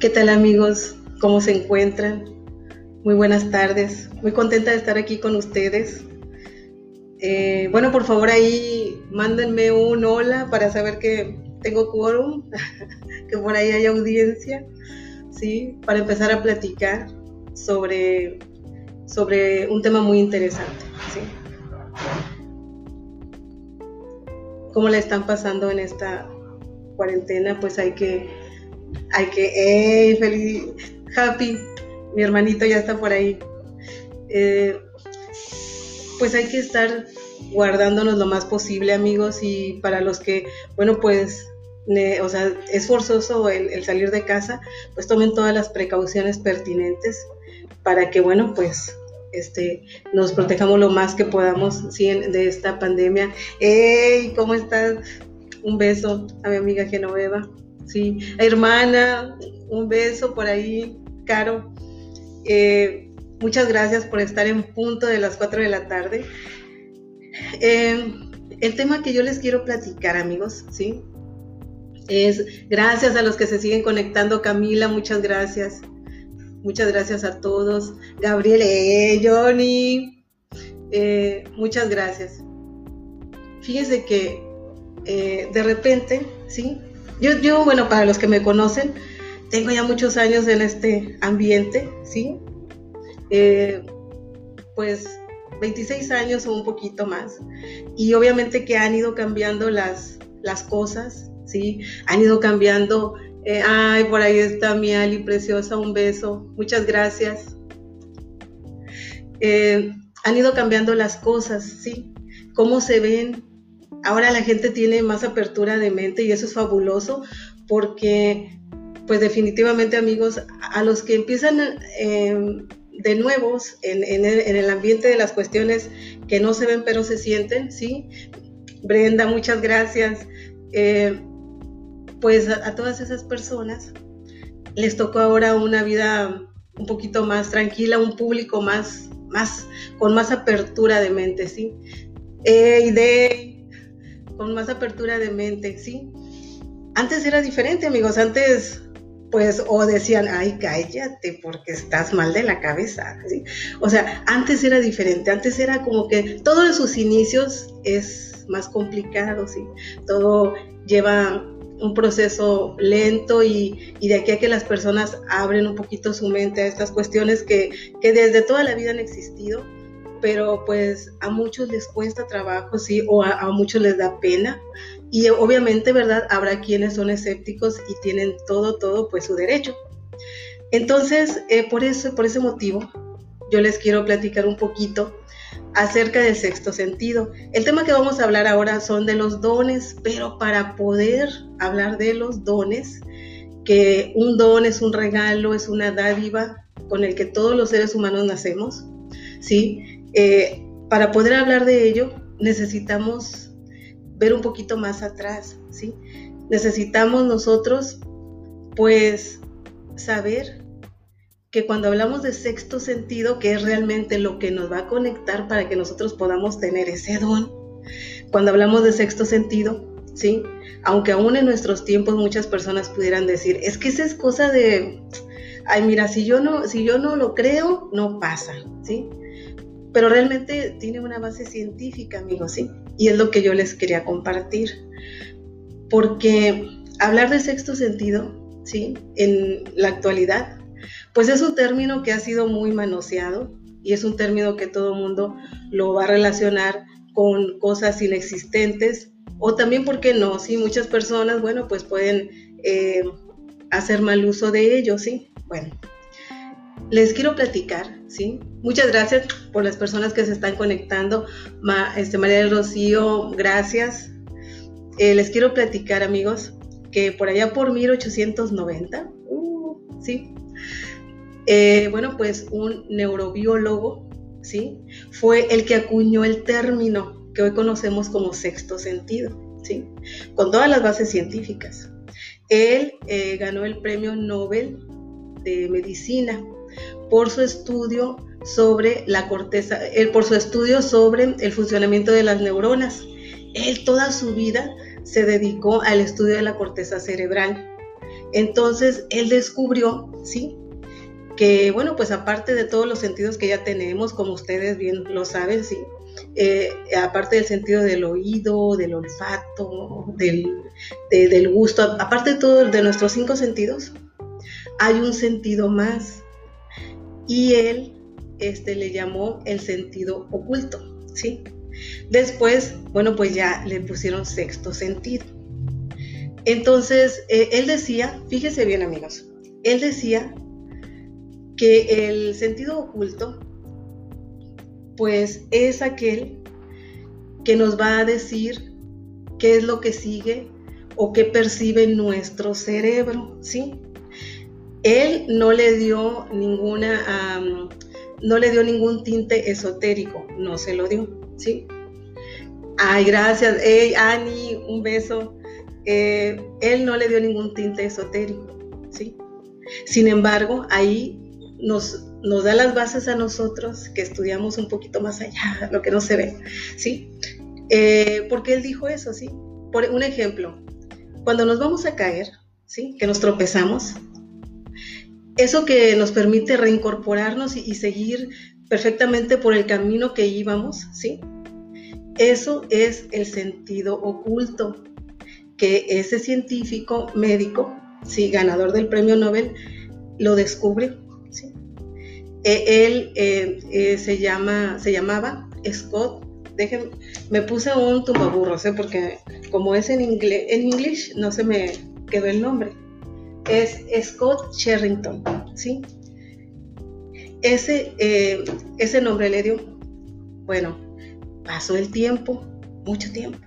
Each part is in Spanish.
¿Qué tal amigos? ¿Cómo se encuentran? Muy buenas tardes. Muy contenta de estar aquí con ustedes. Eh, bueno, por favor ahí mándenme un hola para saber que tengo quórum, que por ahí hay audiencia, ¿sí? Para empezar a platicar sobre, sobre un tema muy interesante, ¿sí? ¿Cómo la están pasando en esta cuarentena? Pues hay que hay que, ¡eh! Feliz, happy, mi hermanito ya está por ahí. Eh, pues hay que estar guardándonos lo más posible, amigos, y para los que, bueno, pues, o sea, es forzoso el, salir de casa, pues tomen todas las precauciones pertinentes para que, bueno, pues, este, nos protejamos lo más que podamos de esta pandemia. ¡Hey! ¿Cómo estás? Un beso a mi amiga Genoveva. Sí, hermana, un beso por ahí, Caro. Eh, muchas gracias por estar en punto de las 4 de la tarde. Eh, el tema que yo les quiero platicar, amigos, ¿sí? Es gracias a los que se siguen conectando. Camila, muchas gracias. Muchas gracias a todos. Gabriel, eh, Johnny, muchas gracias. Fíjese que de repente, ¿sí? Yo, bueno, para los que me conocen, tengo ya muchos años en este ambiente, ¿sí? Eh, pues 26 años o un poquito más. Y obviamente que han ido cambiando las, las cosas, ¿sí? Han ido cambiando. Eh, ay, por ahí está mi Ali preciosa, un beso. Muchas gracias. Eh, han ido cambiando las cosas, ¿sí? Cómo se ven, ahora la gente tiene más apertura de mente y eso es fabuloso porque pues definitivamente amigos, a los que empiezan em, de nuevos en, el, ambiente de las cuestiones que no se ven pero se sienten, ¿sí? Brenda, muchas gracias. Eh, pues a, todas esas personas les tocó ahora una vida un poquito más tranquila, un público más, más, con más apertura de mente, ¿sí? Eh, de con más apertura de mente, ¿sí? Antes era diferente, amigos, antes pues o decían, ay, cállate porque estás mal de la cabeza, ¿sí? O sea, antes era diferente, antes era como que todo en sus inicios es más complicado, ¿sí? Todo lleva un proceso lento y, de aquí a que las personas abren un poquito su mente a estas cuestiones que, que desde toda la vida han existido, pero pues a muchos les cuesta trabajo, sí, o a, muchos les da pena. Y obviamente, ¿verdad? Habrá quienes son escépticos y tienen todo, todo, pues su derecho. Entonces, eh, por eso, por ese motivo, yo les quiero platicar un poquito acerca del sexto sentido. El tema que vamos a hablar ahora son de los dones, pero para poder hablar de los dones, que un don es un regalo, es una dádiva con el que todos los seres humanos nacemos, ¿sí? Eh, para poder hablar de ello, necesitamos ver un poquito más atrás, ¿sí? Necesitamos nosotros, pues, saber que cuando hablamos de sexto sentido, que es realmente lo que nos va a conectar para que nosotros podamos tener ese don, cuando hablamos de sexto sentido, ¿sí? Aunque aún en nuestros tiempos muchas personas pudieran decir, es que esa es cosa de, ay, mira, si yo no, si yo no lo creo, no pasa, ¿sí? Pero realmente tiene una base científica, amigos, ¿sí? Y es lo que yo les quería compartir. Porque hablar de sexto sentido, ¿sí? En la actualidad, pues es un término que ha sido muy manoseado y es un término que todo mundo lo va a relacionar con cosas inexistentes o también, ¿por qué no? Sí, muchas personas, bueno, pues pueden eh, hacer mal uso de ello, ¿sí? Bueno, les quiero platicar, Muchas gracias por las personas que se están conectando. este, María del Rocío, gracias. Eh, les quiero platicar, amigos, que por allá por 1890, uh, ¿sí? Eh, bueno, pues un neurobiólogo, ¿sí? Fue el que acuñó el término que hoy conocemos como sexto sentido, ¿sí? Con todas las bases científicas. Él eh, ganó el premio Nobel de Medicina por su estudio sobre la corteza, él por su estudio sobre el funcionamiento de las neuronas. Él toda su vida se dedicó al estudio de la corteza cerebral Entonces él descubrió, ¿sí? Que bueno, pues aparte de todos los sentidos que ya tenemos, como ustedes bien lo saben, ¿sí? Eh, aparte del sentido del oído, del olfato, del, del gusto, aparte de todo de nuestros cinco sentidos, hay un sentido más. Y él este, le llamó el sentido oculto, ¿sí? Después, bueno, pues ya le pusieron sexto sentido. Entonces, eh, él decía, fíjese bien amigos, él decía que el sentido oculto, pues es aquel que nos va a decir qué es lo que sigue o qué percibe nuestro cerebro, ¿sí? Él no le dio ninguna, no le dio ningún tinte esotérico, no se lo dio, ¿sí? Ay, gracias, hey, Ani, un beso. Eh, él no le dio ningún tinte esotérico, ¿sí? Sin embargo, ahí nos, nos da las bases a nosotros que estudiamos un poquito más allá, lo que no se ve, ¿sí? Eh, porque él dijo eso, ¿sí? Por un ejemplo, cuando nos vamos a caer, ¿sí? Que nos tropezamos, eso que nos permite reincorporarnos y, seguir perfectamente por el camino que íbamos, ¿sí? Eso es el sentido oculto que ese científico médico, sí, ganador del premio Nobel, lo descubrió. ¿sí? E, él eh, eh, se, llama, se llamaba Scott. Déjenme, me puse un tumbaburros, ¿eh? porque como es en inglés, en inglés no se me quedó el nombre es Scott Sherrington, ¿sí? Ese, eh, ese nombre le dio, bueno, pasó el tiempo, mucho tiempo.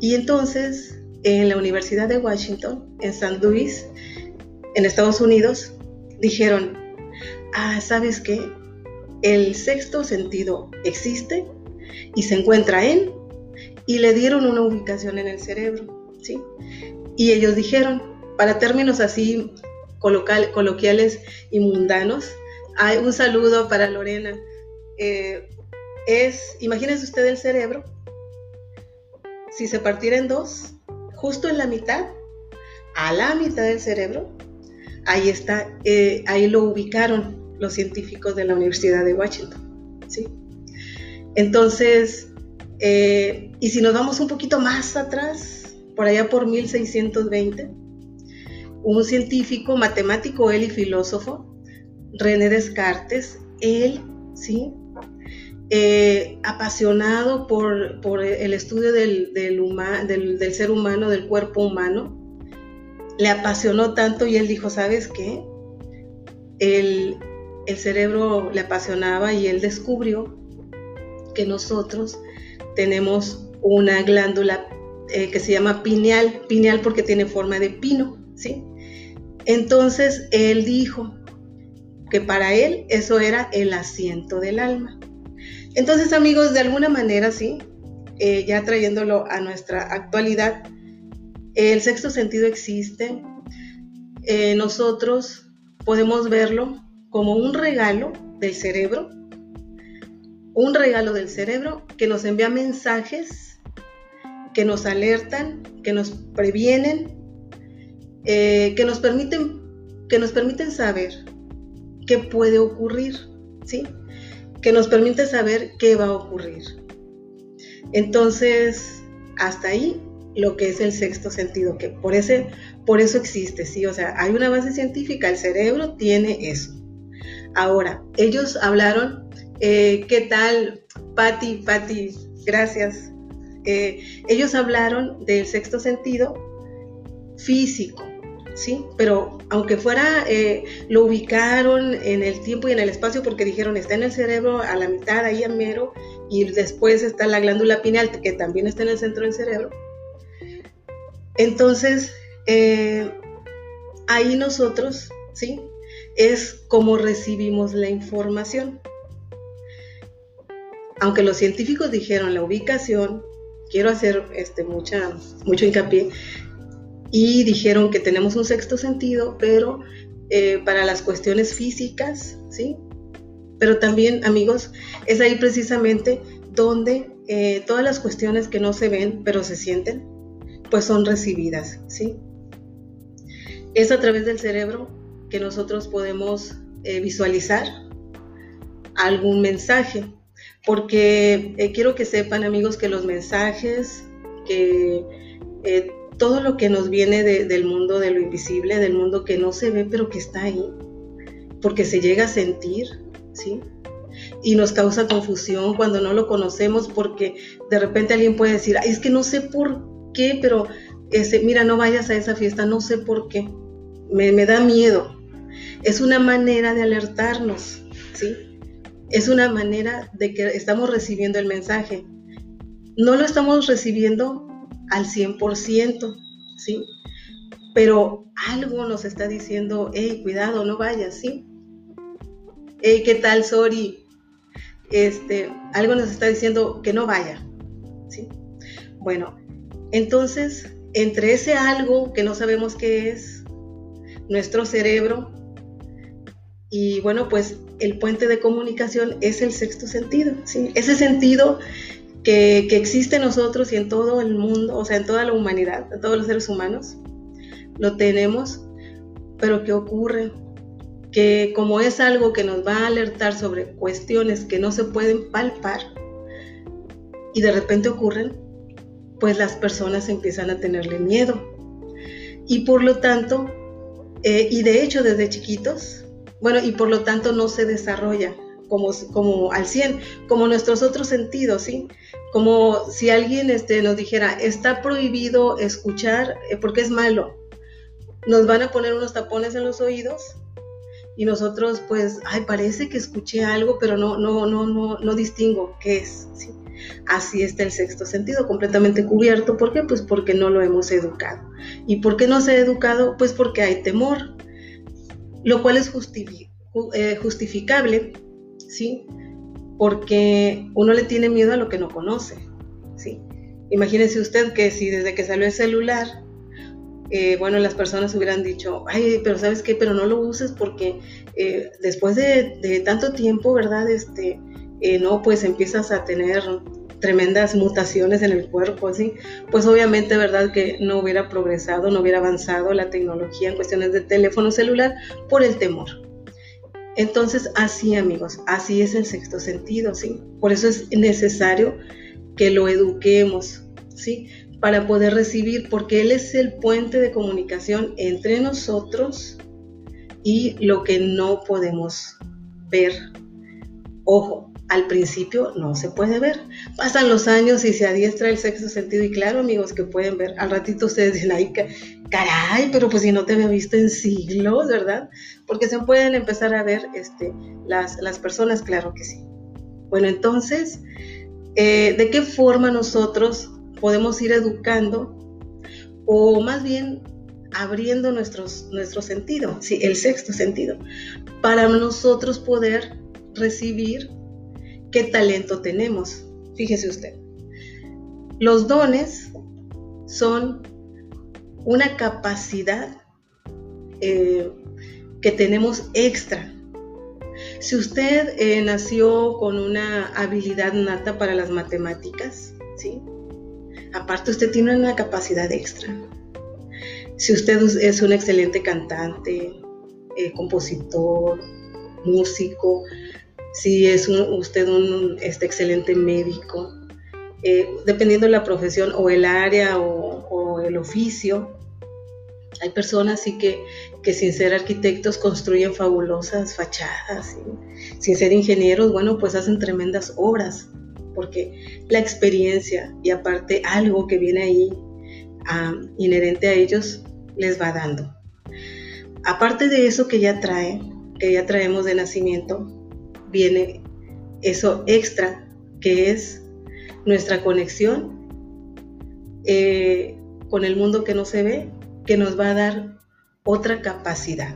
Y entonces, en la Universidad de Washington, en San Luis, en Estados Unidos, dijeron, ah, ¿sabes qué? El sexto sentido existe y se encuentra en, y le dieron una ubicación en el cerebro, ¿sí? Y ellos dijeron, para términos así coloquiales y mundanos, hay un saludo para Lorena. Eh, es, imagínense usted el cerebro, si se partiera en dos, justo en la mitad, a la mitad del cerebro, ahí está, eh, ahí lo ubicaron los científicos de la Universidad de Washington. ¿sí? Entonces, eh, y si nos vamos un poquito más atrás, por allá por 1620, un científico, matemático, él y filósofo, René Descartes, él, ¿sí? Eh, apasionado por, el estudio del, del, ser humano, del cuerpo humano, le apasionó tanto y él dijo, ¿sabes qué? El, cerebro le apasionaba y él descubrió que nosotros tenemos una glándula eh, que se llama pineal, pineal porque tiene forma de pino, ¿sí? Entonces él dijo que para él eso era el asiento del alma. Entonces amigos, de alguna manera, sí, eh, ya trayéndolo a nuestra actualidad, el sexto sentido existe. Eh, nosotros podemos verlo como un regalo del cerebro, un regalo del cerebro que nos envía mensajes, que nos alertan, que nos previenen eh, que, nos permiten, que nos permiten saber qué puede ocurrir, ¿sí? Que nos permite saber qué va a ocurrir. Entonces, hasta ahí lo que es el sexto sentido, que por, ese, por eso existe, ¿sí? O sea, hay una base científica, el cerebro tiene eso. Ahora, ellos hablaron, eh, ¿qué tal, Patti? Patti, gracias. Eh, ellos hablaron del sexto sentido físico, ¿sí? Pero aunque fuera, eh, lo ubicaron en el tiempo y en el espacio porque dijeron, está en el cerebro a la mitad, ahí a mero, y después está la glándula pineal, que también está en el centro del cerebro. Entonces, eh, ahí nosotros, ¿sí? Es como recibimos la información. Aunque los científicos dijeron la ubicación, quiero hacer este, mucha, mucho hincapié y dijeron que tenemos un sexto sentido, pero eh, para las cuestiones físicas, ¿sí? Pero también, amigos, es ahí precisamente donde eh, todas las cuestiones que no se ven, pero se sienten, pues son recibidas, ¿sí? es a través del cerebro que nosotros podemos eh, visualizar algún mensaje. Porque quiero que sepan amigos que los mensajes, que todo lo que nos viene del mundo de lo invisible, del mundo que no se ve pero que está ahí, porque se llega a sentir, ¿sí? Y nos causa confusión cuando no lo conocemos porque de repente alguien puede decir, es que no sé por qué, pero ese, mira, no vayas a esa fiesta, no sé por qué, me, me da miedo. Es una manera de alertarnos, ¿sí? Es una manera de que estamos recibiendo el mensaje. No lo estamos recibiendo al 100%, ¿sí? Pero algo nos está diciendo, hey, cuidado, no vayas, ¿sí? Hey, ¿qué tal, sorry? Este, algo nos está diciendo que no vaya, ¿sí? Bueno, entonces, entre ese algo que no sabemos qué es, nuestro cerebro, y bueno, pues el puente de comunicación es el sexto sentido, ¿sí? Ese sentido que, existe en nosotros y en todo el mundo, o sea, en toda la humanidad, en todos los seres humanos, lo tenemos, pero ¿qué ocurre? Que como es algo que nos va a alertar sobre cuestiones que no se pueden palpar y de repente ocurren, pues las personas empiezan a tenerle miedo. Y por lo tanto, eh, y de hecho desde chiquitos, bueno, y por lo tanto no se desarrolla como, como al 100, como nuestros otros sentidos, ¿sí? Como si alguien este, nos dijera, está prohibido escuchar eh, porque es malo. Nos van a poner unos tapones en los oídos y nosotros pues, ay, parece que escuché algo, pero no, no, no, no, no distingo qué es. ¿sí? Así está el sexto sentido, completamente cubierto. ¿Por qué? Pues porque no lo hemos educado. ¿Y por qué no se ha educado? Pues porque hay temor, lo cual es eh, justificable ¿sí? Porque uno le tiene miedo a lo que no conoce, ¿sí? Imagínese usted que si desde que salió el celular, eh, bueno, las personas hubieran dicho, ay, pero ¿sabes qué? Pero no lo uses porque eh, después de, tanto tiempo, ¿verdad? Este, eh, no, pues empiezas a tener tremendas mutaciones en el cuerpo, ¿sí? Pues obviamente, ¿verdad? Que no hubiera progresado, no hubiera avanzado la tecnología en cuestiones de teléfono celular por el temor, entonces, así amigos, así es el sexto sentido, ¿sí? Por eso es necesario que lo eduquemos, ¿sí? Para poder recibir, porque Él es el puente de comunicación entre nosotros y lo que no podemos ver. Ojo, al principio no se puede ver. Pasan los años y se adiestra el sexto sentido. Y claro, amigos, que pueden ver. Al ratito ustedes dicen, ay, caray, pero pues si no te había visto en siglos, ¿verdad? Porque se pueden empezar a ver este, las, las personas, claro que sí. Bueno, entonces, eh, ¿de qué forma nosotros podemos ir educando o más bien abriendo nuestros, nuestro sentido, sí, el sexto sentido, para nosotros poder recibir qué talento tenemos. Fíjese usted. Los dones son una capacidad eh, que tenemos extra. Si usted eh, nació con una habilidad nata para las matemáticas, ¿sí? Aparte usted tiene una capacidad extra. Si usted es un excelente cantante, eh, compositor, músico, si es usted un este, excelente médico, dependiendo de la profesión o el área o, el oficio. Hay personas sí que, que, sin ser arquitectos construyen fabulosas fachadas, sin ser ingenieros, bueno, pues hacen tremendas obras, porque la experiencia y aparte algo que viene ahí inherente a ellos les va dando. Aparte de eso que ya trae, que ya traemos de nacimiento, viene eso extra que es nuestra conexión eh, con el mundo que no se ve, que nos va a dar otra capacidad.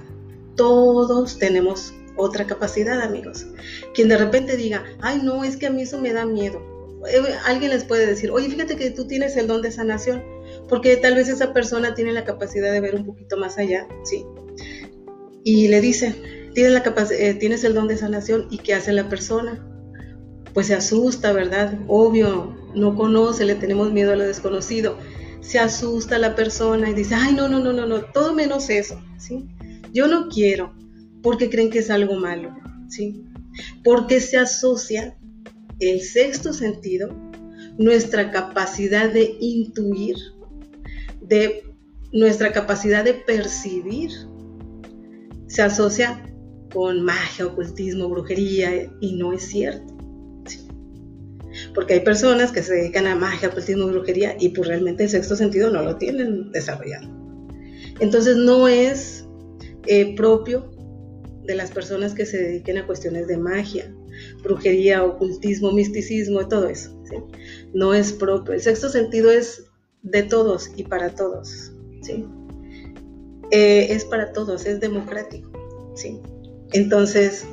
Todos tenemos otra capacidad, amigos. Quien de repente diga, ay, no, es que a mí eso me da miedo. Eh, alguien les puede decir, oye, fíjate que tú tienes el don de sanación, porque tal vez esa persona tiene la capacidad de ver un poquito más allá, ¿sí? Y le dice, tienes, eh, tienes el don de sanación y ¿qué hace la persona? Pues se asusta, ¿verdad? Obvio, no conoce, le tenemos miedo a lo desconocido. Se asusta la persona y dice, ay, no, no, no, no, no, todo menos eso, ¿sí? Yo no quiero, porque creen que es algo malo, ¿sí? Porque se asocia el sexto sentido, nuestra capacidad de intuir, de nuestra capacidad de percibir, se asocia con magia, ocultismo, brujería, y no es cierto. Porque hay personas que se dedican a magia, ocultismo, brujería, y pues realmente el sexto sentido no lo tienen desarrollado. Entonces no es eh, propio de las personas que se dediquen a cuestiones de magia, brujería, ocultismo, misticismo, todo eso. No es propio. El sexto sentido es de todos y para todos. Eh, es para todos, es democrático. Entonces,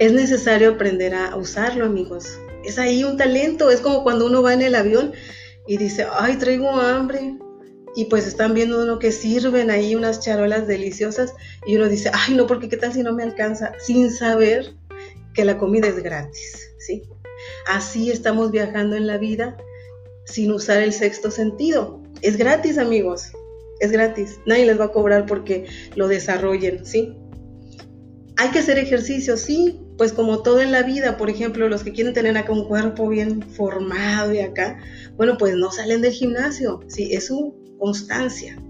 es necesario aprender a usarlo, amigos. Es ahí un talento, es como cuando uno va en el avión y dice, ay, traigo hambre. Y pues están viendo uno que sirven ahí unas charolas deliciosas y uno dice, ay, no, porque qué tal si no me alcanza, sin saber que la comida es gratis, ¿sí? Así estamos viajando en la vida sin usar el sexto sentido. Es gratis, amigos, es gratis. Nadie les va a cobrar porque lo desarrollen, ¿sí? Hay que hacer ejercicio, sí, pues como todo en la vida, por ejemplo, los que quieren tener acá un cuerpo bien formado y acá, bueno, pues no salen del gimnasio, sí, es su constancia.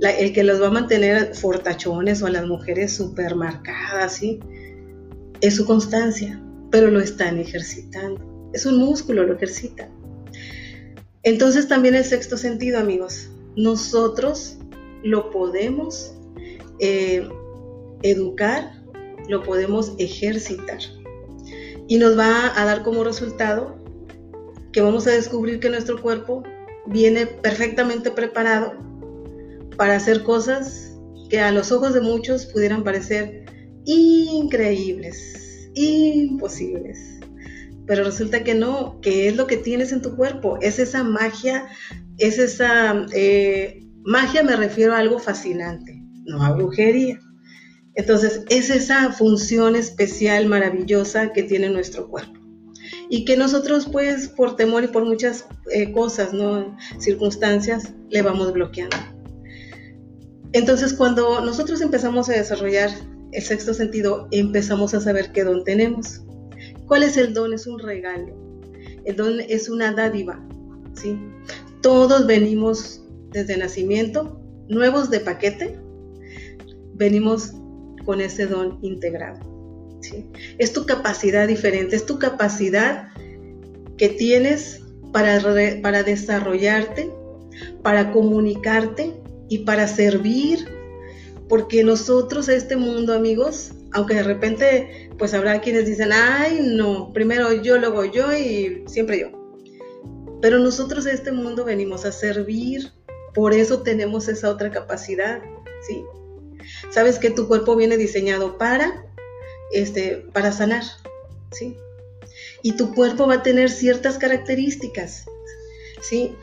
el que los va a mantener fortachones o a las mujeres súper marcadas, sí, es su constancia, pero lo están ejercitando. Es un músculo, lo ejercita. Entonces también el sexto sentido, amigos, nosotros lo podemos eh, educar lo podemos ejercitar. Y nos va a dar como resultado que vamos a descubrir que nuestro cuerpo viene perfectamente preparado para hacer cosas que a los ojos de muchos pudieran parecer increíbles, imposibles. Pero resulta que no, que es lo que tienes en tu cuerpo, es esa magia, es esa eh, magia, me refiero a algo fascinante, no a brujería. Entonces, es esa función especial, maravillosa que tiene nuestro cuerpo. Y que nosotros, pues, por temor y por muchas eh, cosas, ¿no? circunstancias, le vamos bloqueando. Entonces, cuando nosotros empezamos a desarrollar el sexto sentido, empezamos a saber qué don tenemos. ¿Cuál es el don? Es un regalo. El don es una dádiva, ¿sí? Todos venimos desde nacimiento, nuevos de paquete, venimos con ese don integrado. ¿sí? Es tu capacidad diferente, es tu capacidad que tienes para, para desarrollarte, para comunicarte y para servir, porque nosotros a este mundo, amigos, aunque de repente pues habrá quienes dicen, ay, no, primero yo, luego yo y siempre yo. Pero nosotros a este mundo venimos a servir, por eso tenemos esa otra capacidad, ¿sí? Sabes que tu cuerpo viene diseñado para, este, para sanar, ¿sí? Y tu cuerpo va a tener ciertas características, ¿sí?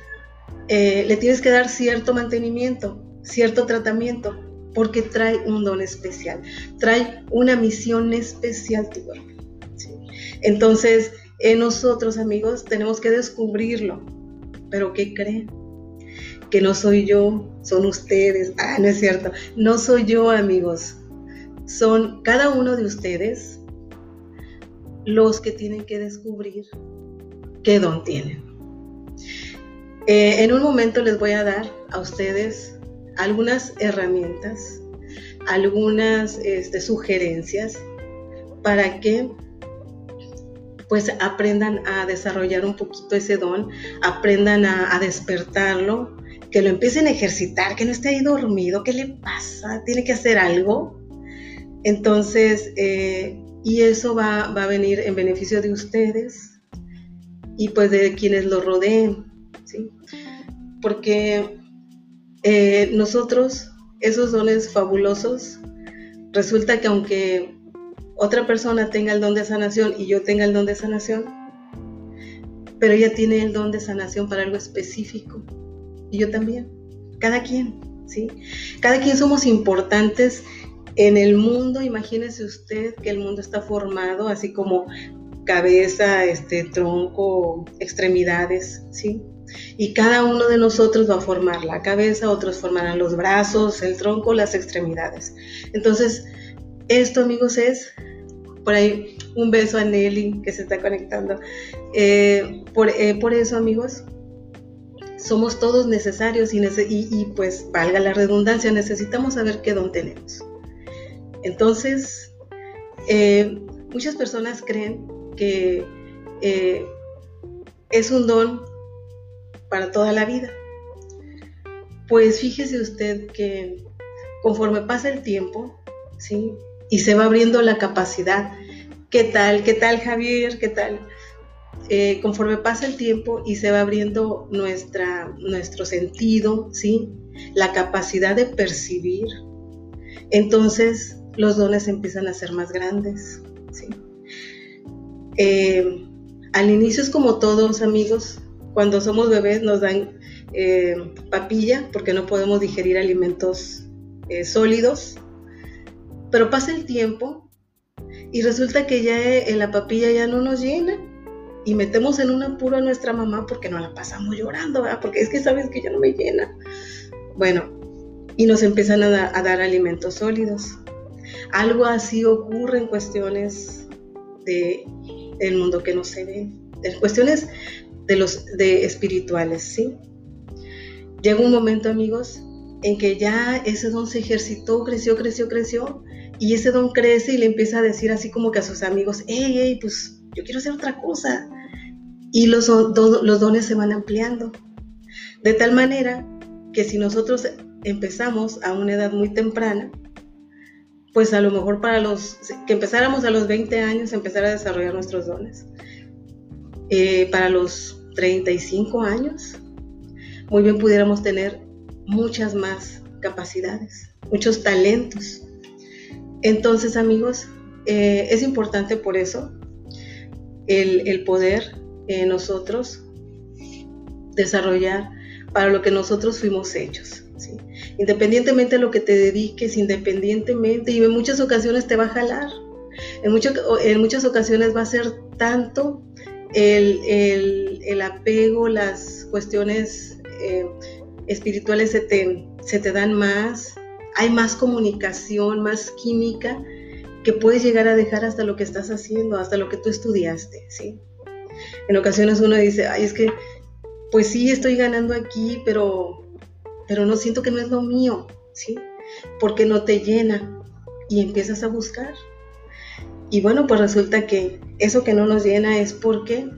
Eh, le tienes que dar cierto mantenimiento, cierto tratamiento, porque trae un don especial, trae una misión especial tu cuerpo. Entonces, en nosotros, amigos, tenemos que descubrirlo. ¿Pero qué creen? Que no soy yo, son ustedes. Ah, no es cierto. No soy yo, amigos. Son cada uno de ustedes los que tienen que descubrir qué don tienen. Eh, en un momento les voy a dar a ustedes algunas herramientas, algunas este, sugerencias para que pues aprendan a desarrollar un poquito ese don, aprendan a despertarlo, que lo empiecen a ejercitar, que no esté ahí dormido, ¿qué le pasa? Tiene que hacer algo. Entonces, eh, y eso va, a venir en beneficio de ustedes y pues de quienes lo rodeen, ¿sí? Porque eh, nosotros, esos dones fabulosos, resulta que aunque otra persona tenga el don de sanación y yo tenga el don de sanación, pero ella tiene el don de sanación para algo específico y yo también, cada quien, ¿sí? Cada quien somos importantes en el mundo, imagínese usted que el mundo está formado así como cabeza, este tronco, extremidades, ¿sí? Y cada uno de nosotros va a formar la cabeza, otros formarán los brazos, el tronco, las extremidades. Entonces, esto amigos es, por ahí un beso a Nelly que se está conectando. Eh, eh, por, eso amigos, somos todos necesarios y, pues valga la redundancia, necesitamos saber qué don tenemos. Entonces, eh, muchas personas creen que es un don para toda la vida. Pues fíjese usted que conforme pasa el tiempo, ¿sí? Y se va abriendo la capacidad. ¿Qué tal? ¿Qué tal, Javier? ¿Qué tal? Eh, conforme pasa el tiempo y se va abriendo nuestra, nuestro sentido, ¿sí? La capacidad de percibir, entonces los dones empiezan a ser más grandes, ¿sí? Eh, al inicio es como todos, amigos, cuando somos bebés nos dan eh, papilla porque no podemos digerir alimentos sólidos, pero pasa el tiempo y resulta que ya en la papilla ya no nos llena y metemos en un apuro a nuestra mamá porque no la pasamos llorando, porque es que sabes que ya no me llena. Bueno, y nos empiezan a, dar alimentos sólidos. Algo así ocurre en cuestiones de el mundo que no se ve, en cuestiones de los de espirituales, ¿sí? Llega un momento, amigos, en que ya ese don se ejercitó, creció, creció, creció, y ese don crece y le empieza a decir así como que a sus amigos, hey, hey, pues yo quiero hacer otra cosa. Y los, los dones se van ampliando. De tal manera que si nosotros empezamos a una edad muy temprana, pues a lo mejor para los que empezáramos a los 20 años empezar a desarrollar nuestros dones. Eh, para los 35 años, muy bien pudiéramos tener muchas más capacidades, muchos talentos. Entonces, amigos, eh, es importante por eso el, poder nosotros desarrollar para lo que nosotros fuimos hechos. Independientemente de lo que te dediques, independientemente, y en muchas ocasiones te va a jalar. En, en muchas ocasiones va a ser tanto el, apego, las cuestiones eh, espirituales se te, se te dan más, hay más comunicación, más química, que puedes llegar a dejar hasta lo que estás haciendo, hasta lo que tú estudiaste, ¿sí? En ocasiones uno dice, ay, es que, pues sí, estoy ganando aquí, pero, pero no siento que no es lo mío, ¿sí? Porque no te llena y empiezas a buscar. Y bueno, pues resulta que eso que no nos llena es porque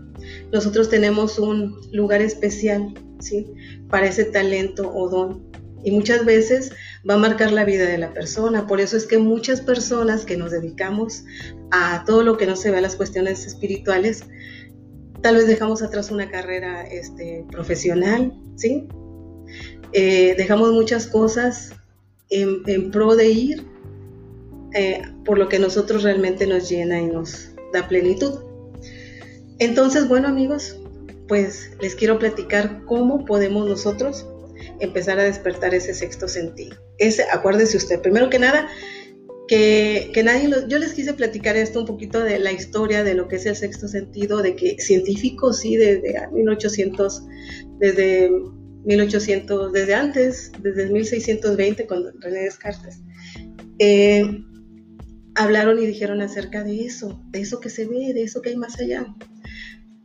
nosotros tenemos un lugar especial, ¿sí? Para ese talento o don. Y muchas veces va a marcar la vida de la persona. Por eso es que muchas personas que nos dedicamos a todo lo que no se ve a las cuestiones espirituales, tal vez dejamos atrás una carrera este, profesional, ¿sí? Eh, dejamos muchas cosas en pro de ir eh, por lo que nosotros realmente nos llena y nos da plenitud. Entonces, bueno amigos, pues les quiero platicar cómo podemos nosotros empezar a despertar ese sexto sentido. Ese, acuérdese usted, primero que nada, que, que nadie, yo les quise platicar esto un poquito de la historia de lo que es el sexto sentido, de que científicos, sí, desde 1800, desde 1800, desde antes, desde 1620, con René Descartes, eh, hablaron y dijeron acerca de eso, de eso que se ve, de eso que hay más allá.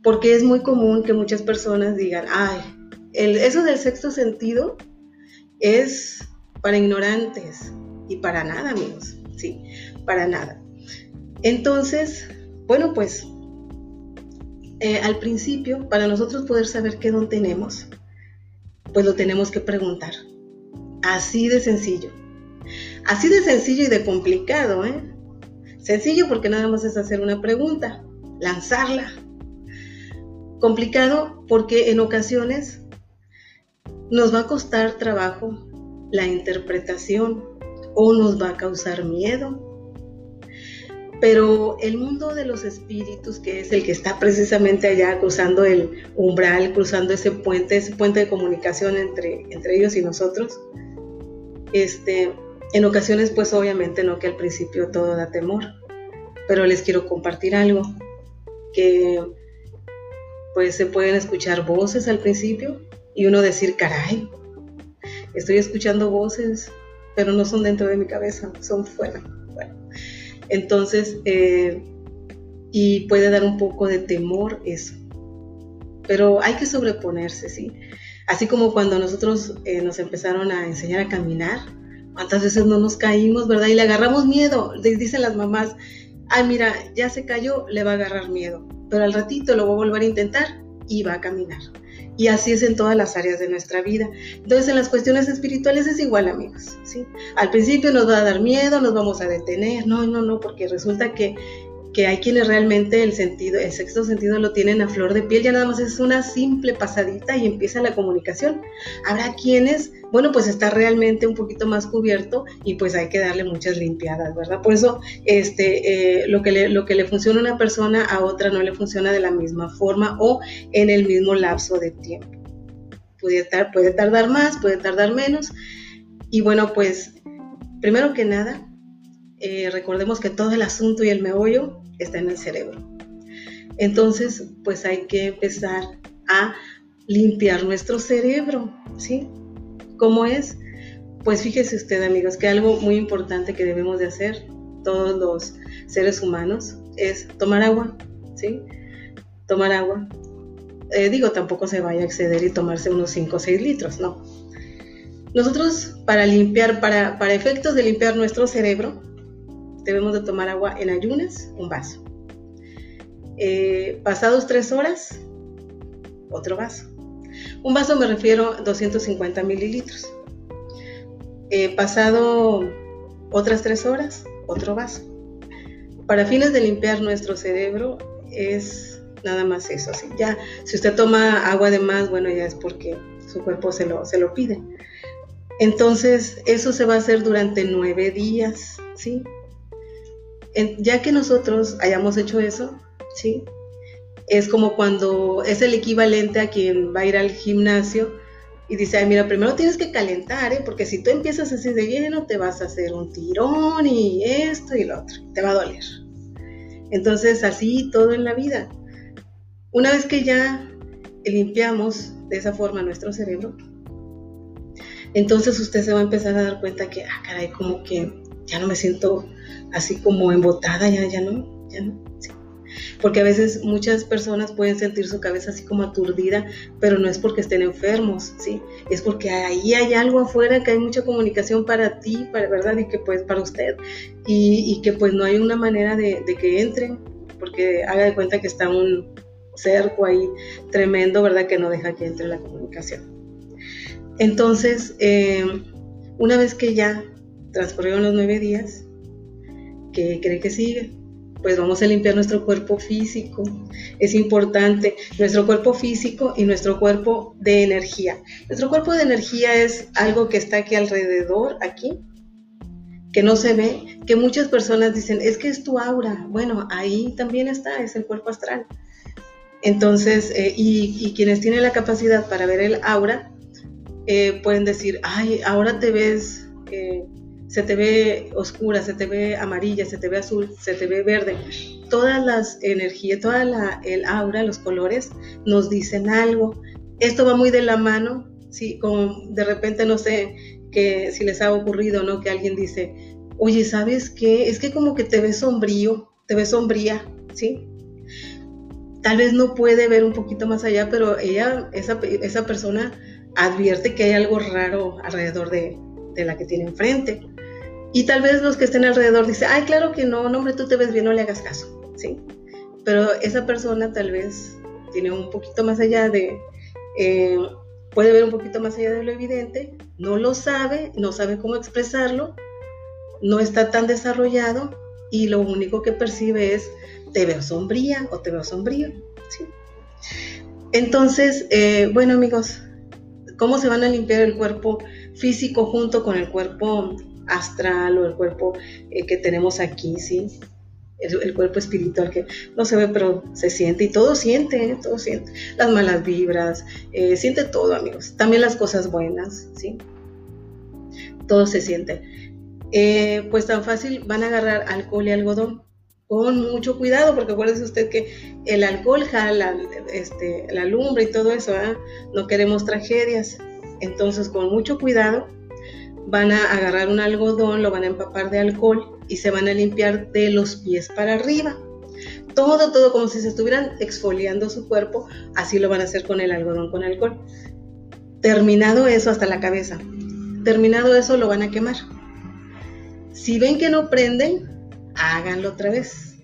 Porque es muy común que muchas personas digan, ay, eso del sexto sentido es para ignorantes y para nada, amigos, sí, para nada. Entonces, bueno, pues eh, al principio, para nosotros poder saber qué don tenemos, pues lo tenemos que preguntar. Así de sencillo. Así de sencillo y de complicado, ¿eh? Sencillo porque nada más es hacer una pregunta, lanzarla. Complicado porque en ocasiones nos va a costar trabajo la interpretación o nos va a causar miedo. Pero el mundo de los espíritus, que es el que está precisamente allá cruzando el umbral, cruzando ese puente, ese puente de comunicación entre, entre ellos y nosotros, este, en ocasiones, pues obviamente no que al principio todo da temor, pero les quiero compartir algo que pues se pueden escuchar voces al principio y uno decir, caray, estoy escuchando voces, pero no son dentro de mi cabeza, son fuera. Bueno, entonces, eh, y puede dar un poco de temor eso. Pero hay que sobreponerse, ¿sí? Así como cuando nosotros eh, nos empezaron a enseñar a caminar, cuántas veces no nos caímos, ¿verdad? Y le agarramos miedo, dicen las mamás, ay, mira, ya se cayó, le va a agarrar miedo, pero al ratito lo va a volver a intentar y va a caminar. Y así es en todas las áreas de nuestra vida. Entonces, en las cuestiones espirituales es igual, amigos. ¿sí? Al principio nos va a dar miedo, nos vamos a detener. No, no, no, porque resulta que que hay quienes realmente el sentido, el sexto sentido lo tienen a flor de piel, ya nada más es una simple pasadita y empieza la comunicación. Habrá quienes, bueno, pues está realmente un poquito más cubierto y pues hay que darle muchas limpiadas, ¿verdad? Por eso, este, eh, lo, que le, lo que le funciona a una persona a otra no le funciona de la misma forma o en el mismo lapso de tiempo. Puede, puede tardar más, puede tardar menos. Y bueno, pues, primero que nada, eh, recordemos que todo el asunto y el meollo está en el cerebro. Entonces, pues hay que empezar a limpiar nuestro cerebro, ¿sí? ¿Cómo es? Pues fíjese usted, amigos, que algo muy importante que debemos de hacer todos los seres humanos es tomar agua, ¿sí? Tomar agua. Eh, digo, tampoco se vaya a exceder y tomarse unos 5 o 6 litros, no. Nosotros para limpiar, para, para efectos de limpiar nuestro cerebro, debemos de tomar agua en ayunas, un vaso. Eh, pasados tres horas, otro vaso. Un vaso me refiero a 250 mililitros. Eh, pasado otras tres horas, otro vaso. Para fines de limpiar nuestro cerebro es nada más eso. Ya, si usted toma agua de más, bueno, ya es porque su cuerpo se lo, se lo pide. Entonces, eso se va a hacer durante nueve días, ¿sí? Ya que nosotros hayamos hecho eso, ¿sí? Es como cuando es el equivalente a quien va a ir al gimnasio y dice, mira, primero tienes que calentar, ¿eh? porque si tú empiezas así de lleno, te vas a hacer un tirón y esto y lo otro, te va a doler. Entonces, así todo en la vida. Una vez que ya limpiamos de esa forma nuestro cerebro, entonces usted se va a empezar a dar cuenta que, ah, caray, como que ya no me siento así como embotada, ya, ya no, ya no. Porque a veces muchas personas pueden sentir su cabeza así como aturdida, pero no es porque estén enfermos, ¿sí? Es porque ahí hay algo afuera, que hay mucha comunicación para ti, para, ¿verdad? Y que pues para usted, y, que pues no hay una manera de, que entren, porque haga de cuenta que está un cerco ahí tremendo, ¿verdad? Que no deja que entre la comunicación. Entonces, eh, una vez que ya transcurrieron los nueve días, ¿qué cree que sigue? Pues vamos a limpiar nuestro cuerpo físico. Es importante, nuestro cuerpo físico y nuestro cuerpo de energía. Nuestro cuerpo de energía es algo que está aquí alrededor, aquí, que no se ve, que muchas personas dicen, es que es tu aura. Bueno, ahí también está, es el cuerpo astral. Entonces, eh, y, quienes tienen la capacidad para ver el aura, eh, pueden decir, ay, ahora te ves eh, se te ve oscura, se te ve amarilla, se te ve azul, se te ve verde. Todas las energías, toda la, el aura, los colores nos dicen algo. Esto va muy de la mano, ¿sí? Como de repente, no sé, que si les ha ocurrido, ¿no? Que alguien dice, oye, ¿sabes qué? Es que como que te ves sombrío, te ves sombría, ¿sí? Tal vez no puede ver un poquito más allá, pero ella, esa, esa persona advierte que hay algo raro alrededor de, de la que tiene enfrente. Y tal vez los que estén alrededor dicen, ay, claro que no, no, hombre, tú te ves bien, no le hagas caso, ¿sí? Pero esa persona tal vez tiene un poquito más allá de, eh, puede ver un poquito más allá de lo evidente, no lo sabe, no sabe cómo expresarlo, no está tan desarrollado y lo único que percibe es, te veo sombría o te veo sombrío, ¿sí? Entonces, eh, bueno amigos, ¿cómo se van a limpiar el cuerpo físico junto con el cuerpo astral o el cuerpo eh, que tenemos aquí, ¿sí? El, cuerpo espiritual que no se ve, pero se siente y todo siente, ¿eh? todo siente. Las malas vibras, eh, siente todo, amigos. También las cosas buenas, ¿sí? Todo se siente. pues tan fácil van a agarrar alcohol y algodón, con mucho cuidado, porque acuérdese usted que el alcohol este, la lumbre y todo eso, no queremos tragedias. Entonces, con mucho cuidado, van a agarrar un algodón, lo van a empapar de alcohol y se van a limpiar de los pies para arriba. Todo, todo como si se estuvieran exfoliando su cuerpo, así lo van a hacer con el algodón con alcohol. Terminado eso hasta la cabeza. Terminado eso lo van a quemar. Si ven que no prenden, háganlo otra vez.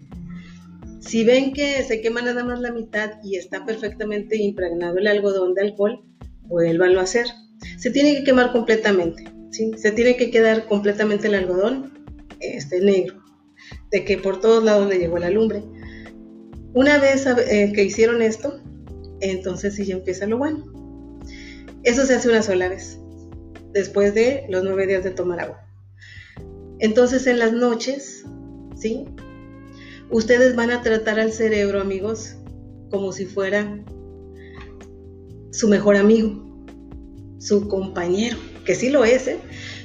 Si ven que se quema nada más la mitad y está perfectamente impregnado el algodón de alcohol, vuélvanlo a hacer. Se tiene que quemar completamente. Se tiene que quedar completamente el algodón este, negro, de que por todos lados le llegó la lumbre. Una vez eh, que hicieron esto, entonces sí ya empieza lo bueno. Eso se hace una sola vez, después de los nueve días de tomar agua. Entonces en las noches, ¿sí? Ustedes van a tratar al cerebro, amigos, como si fuera su mejor amigo, su compañero que sí lo es, ¿eh?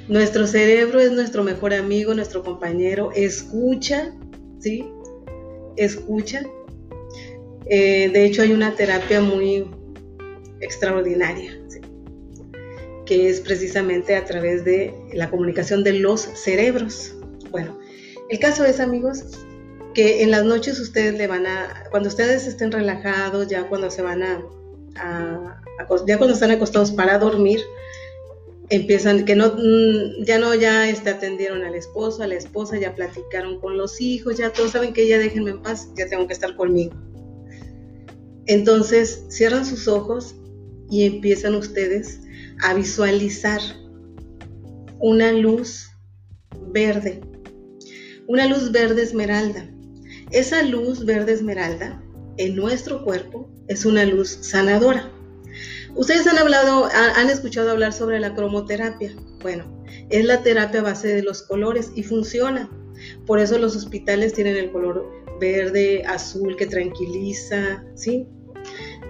Nuestro cerebro es nuestro mejor amigo, nuestro compañero, escucha, ¿sí? Escucha. Eh, de hecho, hay una terapia muy extraordinaria, que es precisamente a través de la comunicación de los cerebros. Bueno, el caso es, amigos, que en las noches ustedes le van a, cuando ustedes estén relajados, ya cuando se van a, a ya cuando están acostados para dormir, empiezan, que no, mm, ya no, ya este, atendieron al esposo, a la esposa, ya platicaron con los hijos, ya todos saben que ya déjenme en paz, ya tengo que estar conmigo. Entonces cierran sus ojos y empiezan ustedes a visualizar una luz verde, una luz verde esmeralda. Esa luz verde esmeralda en nuestro cuerpo es una luz sanadora. Ustedes han hablado, han escuchado hablar sobre la cromoterapia. Bueno, es la terapia base de los colores y funciona. Por eso los hospitales tienen el color verde, azul que tranquiliza, ¿sí?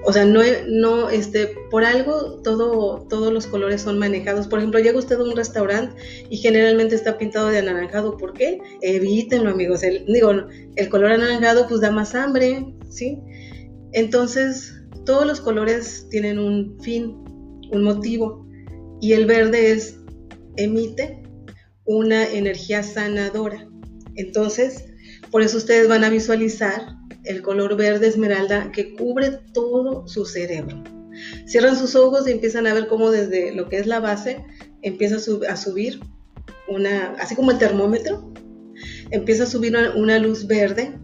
O sea, no, no, este, por algo todo, todos los colores son manejados. Por ejemplo, llega usted a un restaurante y generalmente está pintado de anaranjado. ¿Por qué? Evítenlo, amigos. El, digo, el color anaranjado pues da más hambre, ¿sí? Entonces, todos los colores tienen un fin, un motivo, y el verde es, emite una energía sanadora. Entonces, por eso ustedes van a visualizar el color verde esmeralda que cubre todo su cerebro. Cierran sus ojos y empiezan a ver cómo desde lo que es la base empieza a, subir una, así como el termómetro, empieza a subir una luz verde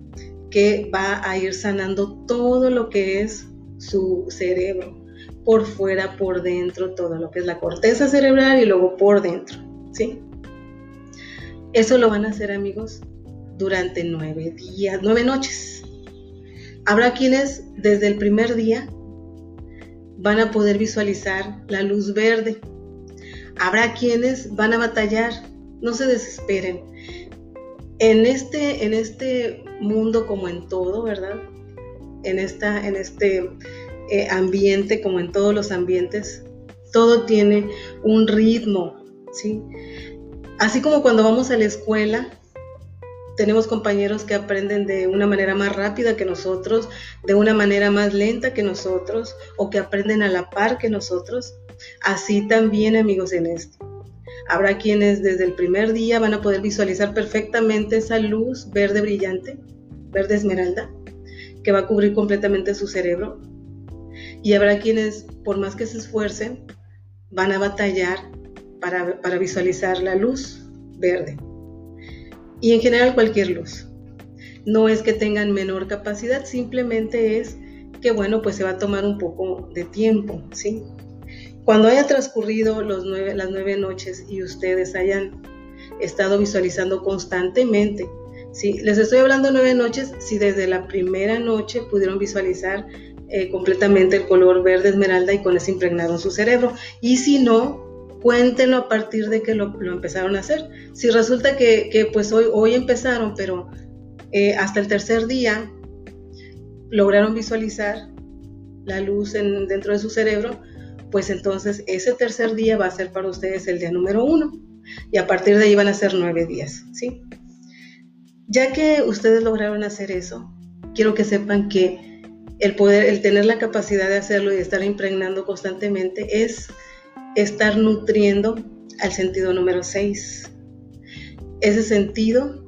que va a ir sanando todo lo que es su cerebro, por fuera, por dentro, todo lo que es la corteza cerebral y luego por dentro, ¿sí? Eso lo van a hacer amigos durante nueve días, nueve noches. Habrá quienes desde el primer día van a poder visualizar la luz verde. Habrá quienes van a batallar, no se desesperen. En este, en este mundo como en todo, ¿verdad? En, esta, en este eh, ambiente, como en todos los ambientes, todo tiene un ritmo, ¿sí? Así como cuando vamos a la escuela, tenemos compañeros que aprenden de una manera más rápida que nosotros, de una manera más lenta que nosotros, o que aprenden a la par que nosotros. Así también, amigos, en esto. Habrá quienes desde el primer día van a poder visualizar perfectamente esa luz verde brillante, verde esmeralda, que va a cubrir completamente su cerebro. Y habrá quienes, por más que se esfuercen, van a batallar para, visualizar la luz verde. Y en general cualquier luz. No es que tengan menor capacidad, simplemente es que, bueno, pues se va a tomar un poco de tiempo, ¿sí? Cuando haya transcurrido las nueve noches y ustedes hayan estado visualizando constantemente Sí, les estoy hablando nueve noches, si desde la primera noche pudieron visualizar eh, completamente el color verde esmeralda y con eso impregnaron su cerebro. Y si no, cuéntenlo a partir de que lo, empezaron a hacer. Si resulta que, pues hoy, hoy empezaron, pero eh, hasta el tercer día lograron visualizar la luz dentro de su cerebro, pues entonces ese tercer día va a ser para ustedes el día número uno. Y a partir de ahí van a ser nueve días, ¿sí? Ya que ustedes lograron hacer eso, quiero que sepan que el poder, el tener la capacidad de hacerlo y estar impregnando constantemente es estar nutriendo al sentido número 6. Ese sentido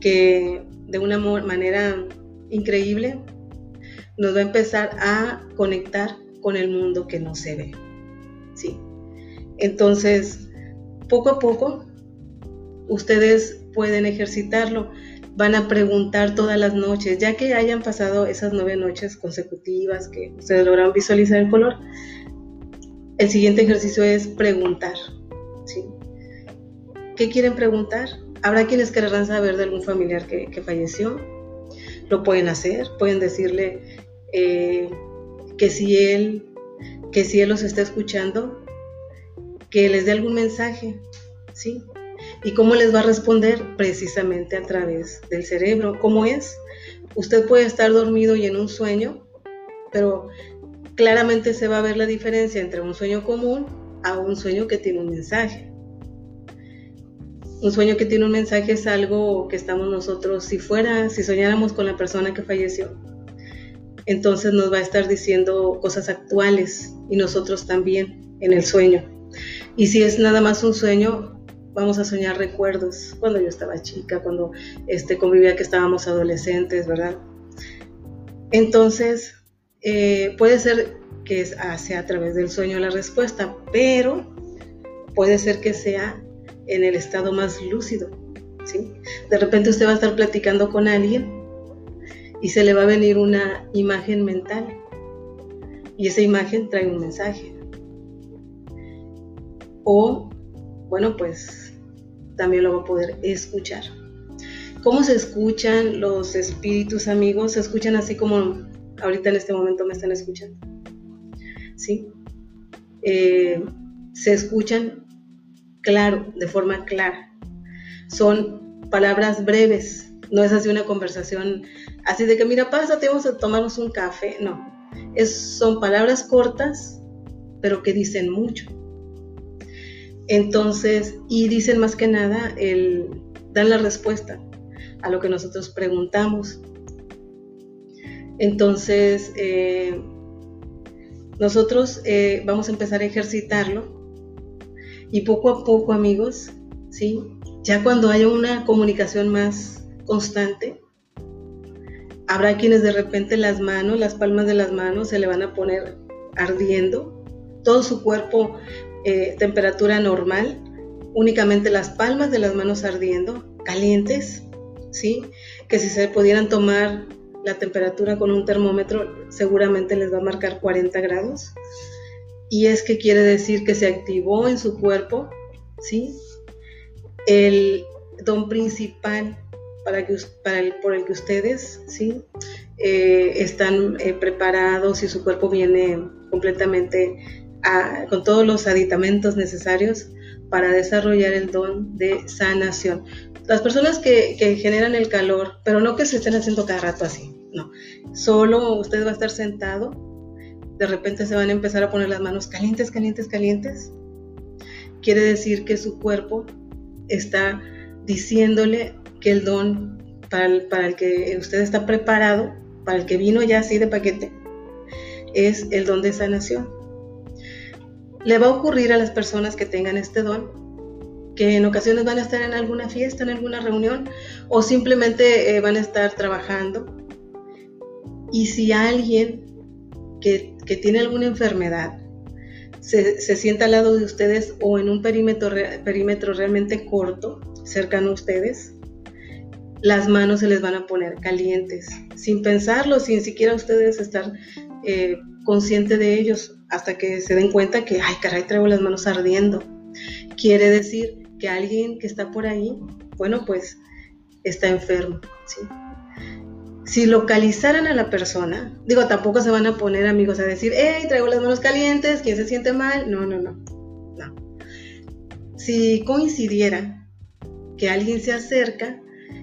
que de una manera increíble nos va a empezar a conectar con el mundo que no se ve. ¿sí? Entonces, poco a poco, ustedes pueden ejercitarlo. Van a preguntar todas las noches, ya que hayan pasado esas nueve noches consecutivas que ustedes logran visualizar el color. El siguiente ejercicio es preguntar. ¿sí? ¿Qué quieren preguntar? Habrá quienes querrán saber de algún familiar que, falleció. Lo pueden hacer, pueden decirle eh, que si él que si él los está escuchando, que les dé algún mensaje, ¿sí? ¿Y cómo les va a responder? Precisamente a través del cerebro. ¿Cómo es? Usted puede estar dormido y en un sueño, pero claramente se va a ver la diferencia entre un sueño común a un sueño que tiene un mensaje. Un sueño que tiene un mensaje es algo que estamos nosotros, si fuera, si soñáramos con la persona que falleció, entonces nos va a estar diciendo cosas actuales y nosotros también en el sueño. Y si es nada más un sueño, vamos a soñar recuerdos cuando yo estaba chica, cuando este, convivía que estábamos adolescentes, ¿verdad? Entonces, eh, puede ser que sea a través del sueño la respuesta, pero puede ser que sea en el estado más lúcido. ¿sí? De repente usted va a estar platicando con alguien y se le va a venir una imagen mental y esa imagen trae un mensaje. O, bueno, pues también lo va a poder escuchar. ¿Cómo se escuchan los espíritus amigos? Se escuchan así como ahorita en este momento me están escuchando. ¿Sí? Eh, se escuchan claro, de forma clara. Son palabras breves, no es así una conversación así de que, mira, pásate, vamos a tomarnos un café. No, es, son palabras cortas, pero que dicen mucho. Entonces, y dicen más que nada, el, dan la respuesta a lo que nosotros preguntamos. Entonces, eh, nosotros eh, vamos a empezar a ejercitarlo y poco a poco, amigos, ¿sí? Ya cuando haya una comunicación más constante, habrá quienes de repente las manos, las palmas de las manos se le van a poner ardiendo, todo su cuerpo eh, temperatura normal, únicamente las palmas de las manos ardiendo, calientes, ¿sí? Que si se pudieran tomar la temperatura con un termómetro, seguramente les va a marcar 40 grados. Y es que quiere decir que se activó en su cuerpo, ¿sí? El don principal para que, para el, por el que ustedes ¿sí? Eh, están eh, preparados y su cuerpo viene completamente con todos los aditamentos necesarios para desarrollar el don de sanación. Las personas que, generan el calor, pero no que se estén haciendo cada rato así, no. Solo usted va a estar sentado, de repente se van a empezar a poner las manos calientes, calientes, calientes. Quiere decir que su cuerpo está diciéndole que el don para el, que usted está preparado, para el que vino ya así de paquete, es el don de sanación. Le va a ocurrir a las personas que tengan este don que en ocasiones van a estar en alguna fiesta, en alguna reunión, o simplemente eh, van a estar trabajando. Y si alguien que, tiene alguna enfermedad se, se, sienta al lado de ustedes o en un perímetro, perímetro realmente corto, cercano a ustedes, las manos se les van a poner calientes, sin pensarlo, sin siquiera ustedes estar eh, conscientes de ellos, hasta que se den cuenta que, ay, caray, traigo las manos ardiendo. Quiere decir que alguien que está por ahí, bueno, pues está enfermo. Si localizaran a la persona, digo, tampoco se van a poner amigos a decir, hey, traigo las manos calientes, ¿quién se siente mal? No, no, no, no. Si coincidiera que alguien se acerca,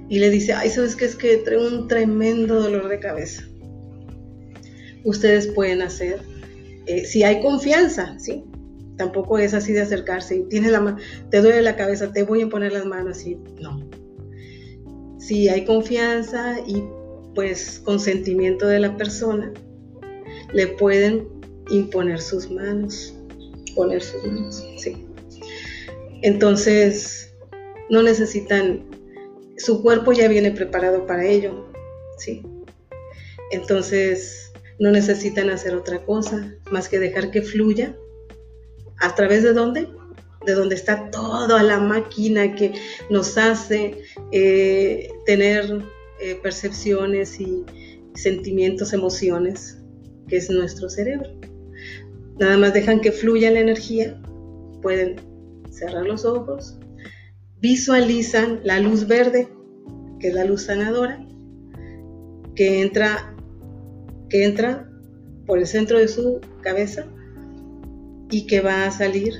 y le dice, ay, ¿sabes qué? Es que traigo un tremendo dolor de cabeza. Ustedes pueden hacer, eh, si hay confianza, ¿sí? Tampoco es así de acercarse y tienes la te duele la cabeza, te voy a poner las manos y no. si hay confianza y pues consentimiento de la persona, le pueden imponer sus manos, poner sus manos, sí. Entonces, no necesitan, su cuerpo ya viene preparado para ello, sí. Entonces, no necesitan hacer otra cosa más que dejar que fluya. ¿A través de dónde? De donde está toda la máquina que nos hace eh, tener eh, percepciones y sentimientos, emociones, que es nuestro cerebro. Nada más dejan que fluya la energía, pueden cerrar los ojos, visualizan la luz verde, que es la luz sanadora, que entra que entra por el centro de su cabeza y que va a salir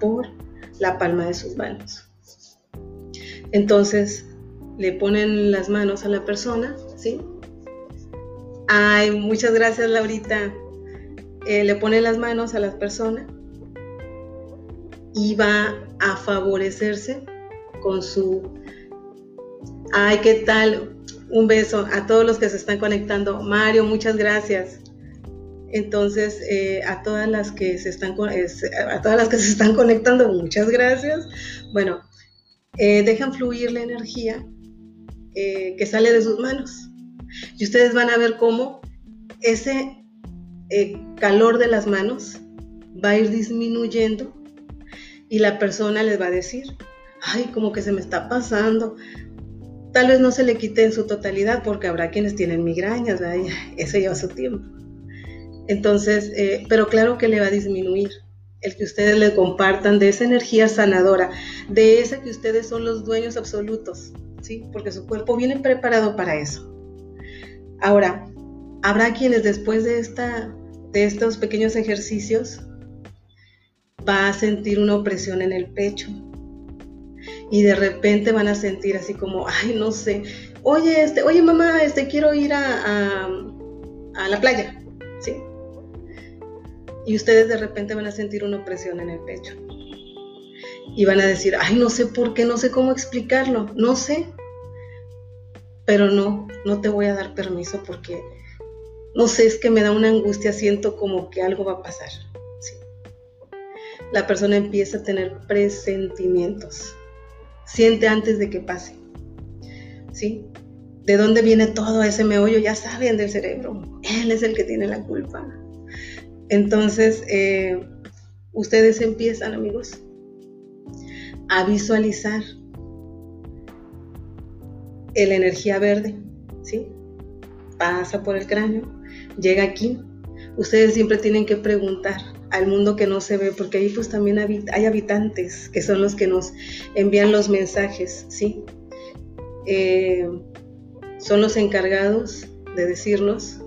por la palma de sus manos. Entonces le ponen las manos a la persona, ¿sí? Ay, muchas gracias Laurita. Eh, le ponen las manos a la persona y va a favorecerse con su... Ay, ¿qué tal? Un beso a todos los que se están conectando. Mario, muchas gracias. Entonces, eh, a todas las que se están a todas las que se están conectando, muchas gracias. Bueno, eh, dejan fluir la energía eh, que sale de sus manos. Y ustedes van a ver cómo ese calor de las manos va a ir disminuyendo y la persona les va a decir, ay, como que se me está pasando, Tal vez no se le quite en su totalidad porque habrá quienes tienen migrañas, eso lleva su tiempo. Entonces, eh, pero claro que le va a disminuir el que ustedes le compartan de esa energía sanadora, de esa que ustedes son los dueños absolutos, ¿sí? Porque su cuerpo viene preparado para eso. Ahora, habrá quienes después de, esta, de estos pequeños ejercicios va a sentir una opresión en el pecho, y de repente van a sentir así como, ay, no sé, oye, este, oye mamá, este, quiero ir a, a, la playa, ¿sí? Y ustedes de repente van a sentir una opresión en el pecho. Y van a decir, ay, no sé por qué, no sé cómo explicarlo, no sé. Pero no, no te voy a dar permiso porque, no sé, es que me da una angustia, siento como que algo va a pasar. La persona empieza a tener presentimientos siente antes de que pase. ¿Sí? ¿De dónde viene todo ese meollo? Ya saben del cerebro. Él es el que tiene la culpa. Entonces, eh, ustedes empiezan, amigos, a visualizar la energía verde, ¿sí? Pasa por el cráneo, llega aquí. Ustedes siempre tienen que preguntar, al mundo que no se ve, porque ahí pues también hay habitantes que son los que nos envían los mensajes, ¿sí? Eh, son los encargados de decirnos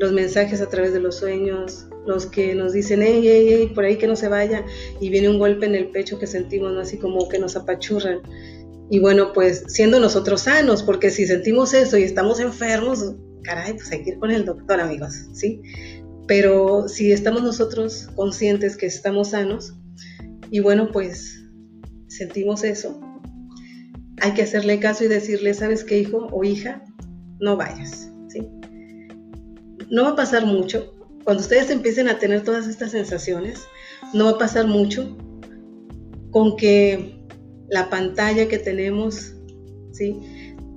los mensajes a través de los sueños, los que nos dicen, hey, hey, hey, por ahí que no se vaya, y viene un golpe en el pecho que sentimos, ¿no? Así como que nos apachurran. Y bueno, pues siendo nosotros sanos, porque si sentimos eso y estamos enfermos, caray, pues hay que ir con el doctor, amigos, ¿sí? Pero si estamos nosotros conscientes que estamos sanos y bueno, pues sentimos eso, hay que hacerle caso y decirle, ¿sabes qué, hijo o hija? No vayas, ¿sí? No va a pasar mucho. Cuando ustedes empiecen a tener todas estas sensaciones, no va a pasar mucho con que la pantalla que tenemos, ¿sí?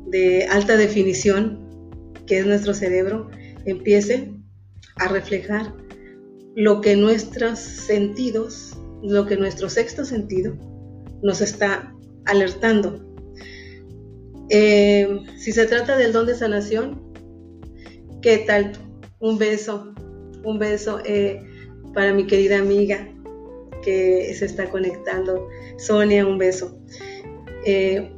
De alta definición, que es nuestro cerebro, empiece a reflejar lo que nuestros sentidos, lo que nuestro sexto sentido nos está alertando. Eh, si se trata del don de sanación, ¿qué tal? Un beso, un beso eh, para mi querida amiga que se está conectando. Sonia, un beso. Eh,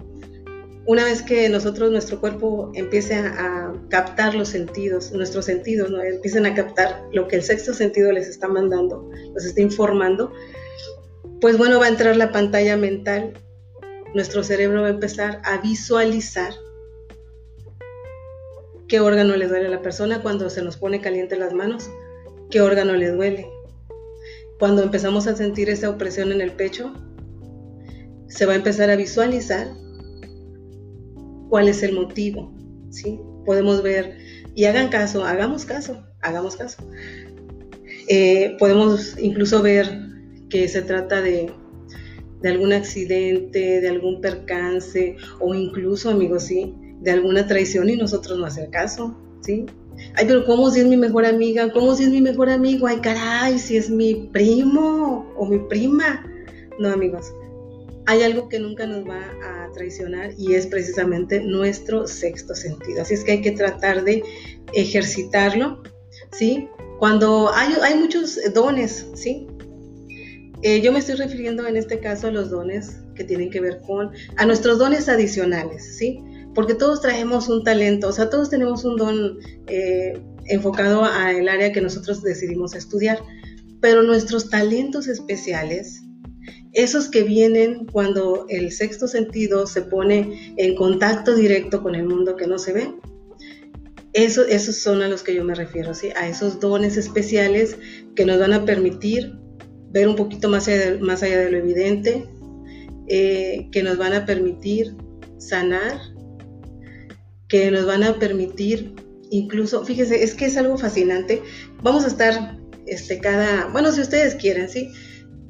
una vez que nosotros, nuestro cuerpo empiece a, captar los sentidos, nuestros sentidos, ¿no? empiecen a captar lo que el sexto sentido les está mandando, los está informando, pues bueno, va a entrar la pantalla mental, nuestro cerebro va a empezar a visualizar qué órgano le duele a la persona cuando se nos pone caliente las manos, qué órgano le duele. Cuando empezamos a sentir esa opresión en el pecho, se va a empezar a visualizar cuál es el motivo, ¿sí? Podemos ver, y hagan caso, hagamos caso, hagamos caso. Eh, podemos incluso ver que se trata de, de algún accidente, de algún percance, o incluso, amigos, sí, de alguna traición y nosotros no hacer caso, ¿sí? Ay, pero ¿cómo si es mi mejor amiga? ¿Cómo si es mi mejor amigo? Ay, caray, si es mi primo o mi prima. No, amigos, hay algo que nunca nos va a traicionar y es precisamente nuestro sexto sentido. Así es que hay que tratar de ejercitarlo, ¿sí? Cuando hay, muchos dones, ¿sí? Eh, yo me estoy refiriendo en este caso a los dones que tienen que ver con, a nuestros dones adicionales, ¿sí? Porque todos traemos un talento, o sea, todos tenemos un don eh, enfocado al área que nosotros decidimos estudiar, pero nuestros talentos especiales, esos que vienen cuando el sexto sentido se pone en contacto directo con el mundo que no se ve. Eso, esos son a los que yo me refiero, ¿sí? a esos dones especiales que nos van a permitir ver un poquito más allá de, más allá de lo evidente, eh, que nos van a permitir sanar, que nos van a permitir incluso, fíjese, es que es algo fascinante. Vamos a estar este, cada, bueno, si ustedes quieren, ¿sí?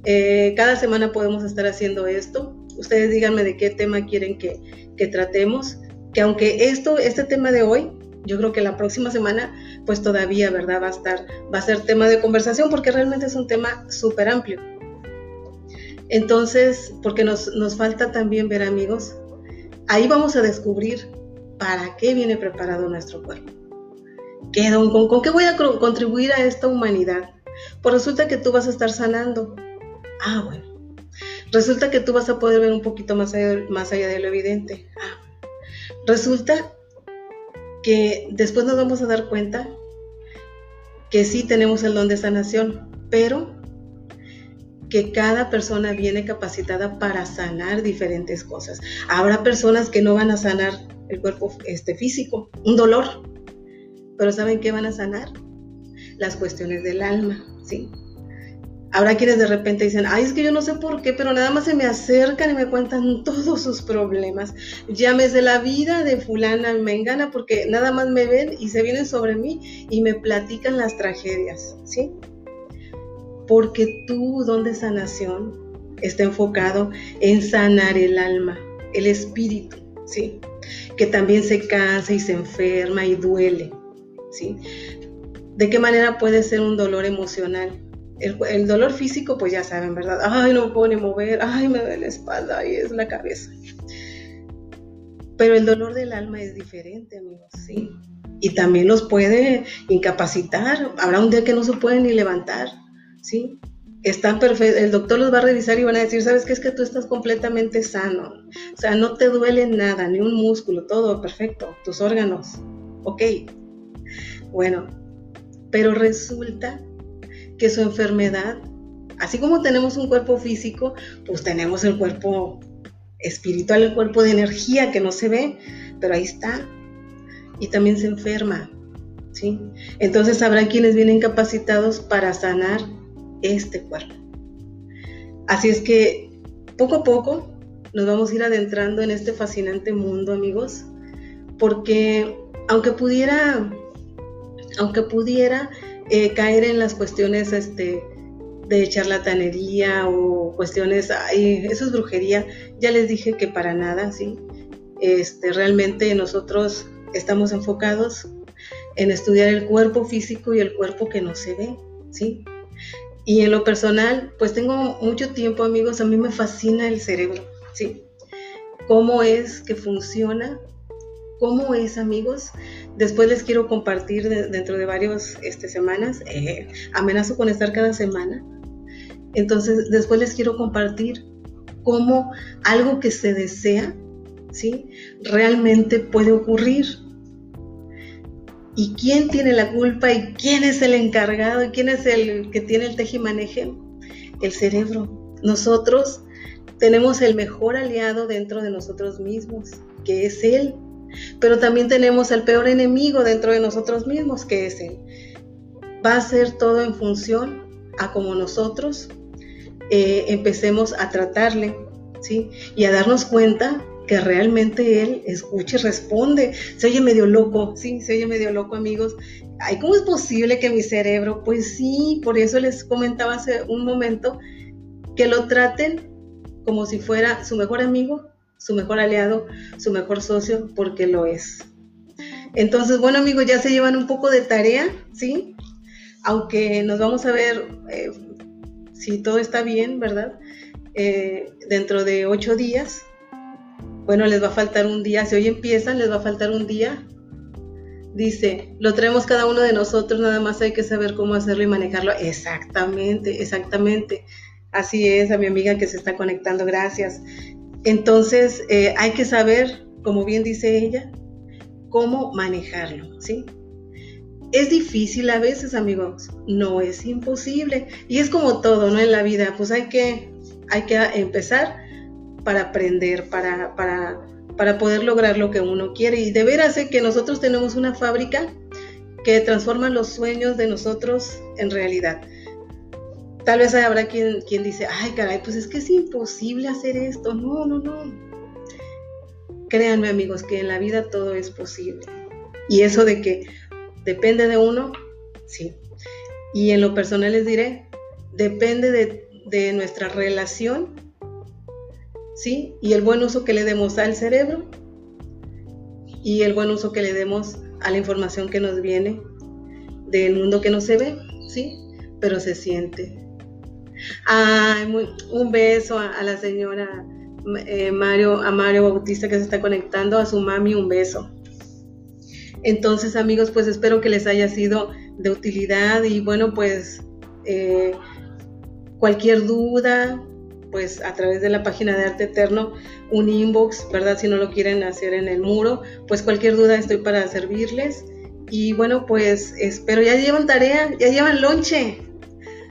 Eh, cada semana podemos estar haciendo esto. Ustedes díganme de qué tema quieren que, tratemos. Que aunque esto, este tema de hoy, yo creo que la próxima semana, pues todavía, ¿verdad? Va a estar, va a ser tema de conversación porque realmente es un tema súper amplio. Entonces, porque nos, falta también ver amigos, ahí vamos a descubrir para qué viene preparado nuestro cuerpo. ¿Qué con, ¿Con qué voy a contribuir a esta humanidad? Pues resulta que tú vas a estar sanando, Ah, bueno. Resulta que tú vas a poder ver un poquito más allá, más allá de lo evidente. Ah, Resulta que después nos vamos a dar cuenta que sí tenemos el don de sanación, pero que cada persona viene capacitada para sanar diferentes cosas. Habrá personas que no van a sanar el cuerpo este, físico, un dolor, pero ¿saben qué van a sanar? Las cuestiones del alma, ¿sí? Habrá quienes de repente dicen, ay, es que yo no sé por qué, pero nada más se me acercan y me cuentan todos sus problemas. Llámese la vida de fulana me engana porque nada más me ven y se vienen sobre mí y me platican las tragedias, ¿sí? Porque tu don de sanación está enfocado en sanar el alma, el espíritu, ¿sí? Que también se cansa y se enferma y duele, ¿sí? ¿De qué manera puede ser un dolor emocional? El, dolor físico, pues ya saben, ¿verdad? Ay, no me puedo ni mover, ay, me duele la espalda, y es la cabeza. Pero el dolor del alma es diferente, amigos, sí. Y también los puede incapacitar. Habrá un día que no se pueden ni levantar, ¿sí? Están perfectos. El doctor los va a revisar y van a decir, ¿sabes qué? Es que tú estás completamente sano. O sea, no te duele nada, ni un músculo, todo perfecto. Tus órganos, ok. Bueno, pero resulta que su enfermedad, así como tenemos un cuerpo físico, pues tenemos el cuerpo espiritual, el cuerpo de energía que no se ve, pero ahí está. Y también se enferma, ¿sí? Entonces habrá quienes vienen capacitados para sanar este cuerpo. Así es que poco a poco nos vamos a ir adentrando en este fascinante mundo, amigos, porque aunque pudiera, aunque pudiera eh, caer en las cuestiones este, de charlatanería o cuestiones, ay, eso es brujería, ya les dije que para nada, ¿sí? Este, realmente nosotros estamos enfocados en estudiar el cuerpo físico y el cuerpo que no se ve, ¿sí? Y en lo personal, pues tengo mucho tiempo, amigos, a mí me fascina el cerebro, ¿sí? Cómo es que funciona, cómo es, amigos, Después les quiero compartir dentro de varias este, semanas, eh, amenazo con estar cada semana. Entonces, después les quiero compartir cómo algo que se desea, ¿sí? Realmente puede ocurrir. ¿Y quién tiene la culpa? ¿Y quién es el encargado? ¿Y quién es el que tiene el tejimaneje? El cerebro. Nosotros tenemos el mejor aliado dentro de nosotros mismos, que es él. Pero también tenemos el peor enemigo dentro de nosotros mismos, que es Él. Va a ser todo en función a como nosotros eh, empecemos a tratarle, ¿sí? Y a darnos cuenta que realmente él escuche y responde. Se oye medio loco, sí, se oye medio loco, amigos. Ay, ¿cómo es posible que mi cerebro? Pues sí, por eso les comentaba hace un momento que lo traten como si fuera su mejor amigo, su mejor aliado, su mejor socio, porque lo es. Entonces, bueno, amigos, ya se llevan un poco de tarea, ¿sí? Aunque nos vamos a ver eh, si todo está bien, ¿verdad? Eh, dentro de ocho días, bueno, les va a faltar un día. Si hoy empiezan, les va a faltar un día. Dice, lo traemos cada uno de nosotros, nada más hay que saber cómo hacerlo y manejarlo. Exactamente, exactamente. Así es, a mi amiga que se está conectando, gracias. Entonces, eh, hay que saber, como bien dice ella, cómo manejarlo, ¿sí? Es difícil a veces, amigos, no es imposible. Y es como todo, ¿no? En la vida, pues hay que, hay que empezar para aprender, para, para, para poder lograr lo que uno quiere. Y de veras que nosotros tenemos una fábrica que transforma los sueños de nosotros en realidad. Tal vez habrá quien, dice, ay caray, pues es que es imposible hacer esto. No, no, no. Créanme amigos que en la vida todo es posible. Y eso de que depende de uno, sí. Y en lo personal les diré, depende de, de nuestra relación ¿sí? Y el buen uso que le demos al cerebro y el buen uso que le demos a la información que nos viene del mundo que no se ve, ¿sí? Pero se siente. Un beso a, la señora eh, Mario, a Mario Bautista que se está conectando, a su mami un beso. Entonces amigos, pues espero que les haya sido de utilidad y bueno, pues eh, cualquier duda, pues a través de la página de Arte Eterno un inbox, ¿verdad? Si no lo quieren hacer en el muro, pues cualquier duda estoy para servirles. Y bueno, pues espero, ya llevan tarea, ya llevan lonche.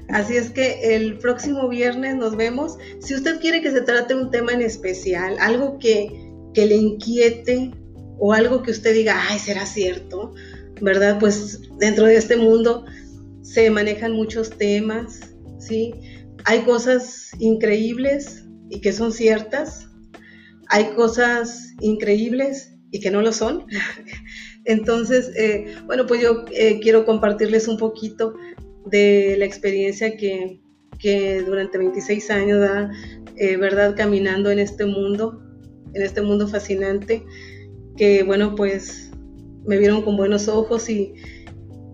Así es que el próximo viernes nos vemos. Si usted quiere que se trate un tema en especial, algo que, que le inquiete o algo que usted diga, ay, será cierto, ¿verdad? Pues dentro de este mundo se manejan muchos temas, ¿sí? Hay cosas increíbles y que son ciertas. Hay cosas increíbles y que no lo son. Entonces, eh, bueno, pues yo eh, quiero compartirles un poquito de la experiencia que, durante 26 años da, eh, ¿verdad? Caminando en este mundo, en este mundo fascinante, que bueno, pues me vieron con buenos ojos y,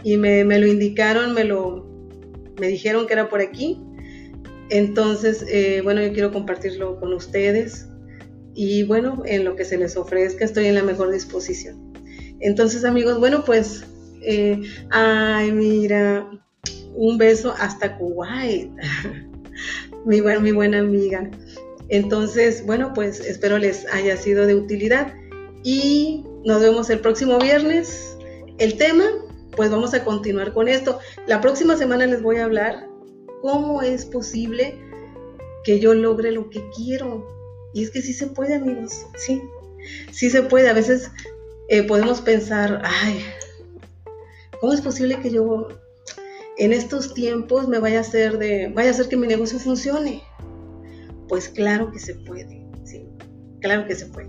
me, me, lo indicaron, me lo me dijeron que era por aquí entonces, eh, bueno, yo quiero compartirlo con ustedes y bueno, en lo que se les ofrezca estoy en la mejor disposición. Entonces, amigos, bueno, pues, eh, ay, mira, un beso hasta Kuwait, mi, mi buena amiga. Entonces, bueno, pues espero les haya sido de utilidad y nos vemos el próximo viernes. El tema, pues vamos a continuar con esto. La próxima semana les voy a hablar ¿Cómo es posible que yo logre lo que quiero? Y es que sí se puede, amigos, sí, sí se puede. A veces eh, podemos pensar, ay, ¿cómo es posible que yo en estos tiempos me vaya a hacer de, vaya a hacer que mi negocio funcione? Pues claro que se puede, sí, claro que se puede.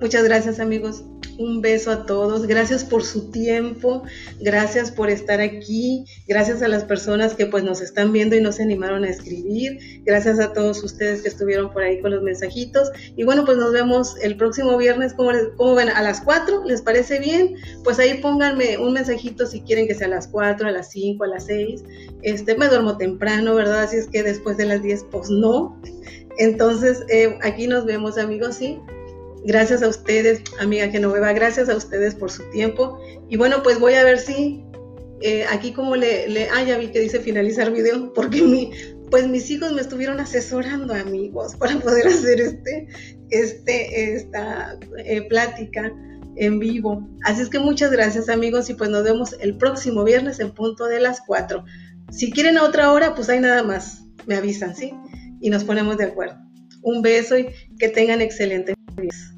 Muchas gracias, amigos. Un beso a todos. Gracias por su tiempo. Gracias por estar aquí. Gracias a las personas que pues nos están viendo y no se animaron a escribir. Gracias a todos ustedes que estuvieron por ahí con los mensajitos. Y bueno, pues nos vemos el próximo viernes. ¿Cómo, ven? A las 4, ¿les parece bien? Pues ahí pónganme un mensajito si quieren que sea a las 4, a las 5, a las 6. Este, me duermo temprano, ¿verdad? Así es que después de las 10, pues no. Entonces, eh, aquí nos vemos, amigos, ¿sí? Gracias a ustedes, amiga Genoveva, gracias a ustedes por su tiempo. Y bueno, pues voy a ver si eh, aquí como le, le, ah, ya vi que dice finalizar video, porque mi, pues mis hijos me estuvieron asesorando, amigos, para poder hacer este, este, esta eh, plática en vivo. Así es que muchas gracias, amigos, y pues nos vemos el próximo viernes en punto de las 4. Si quieren a otra hora, pues hay nada más, me avisan, ¿sí? Y nos ponemos de acuerdo. Un beso y que tengan excelente día.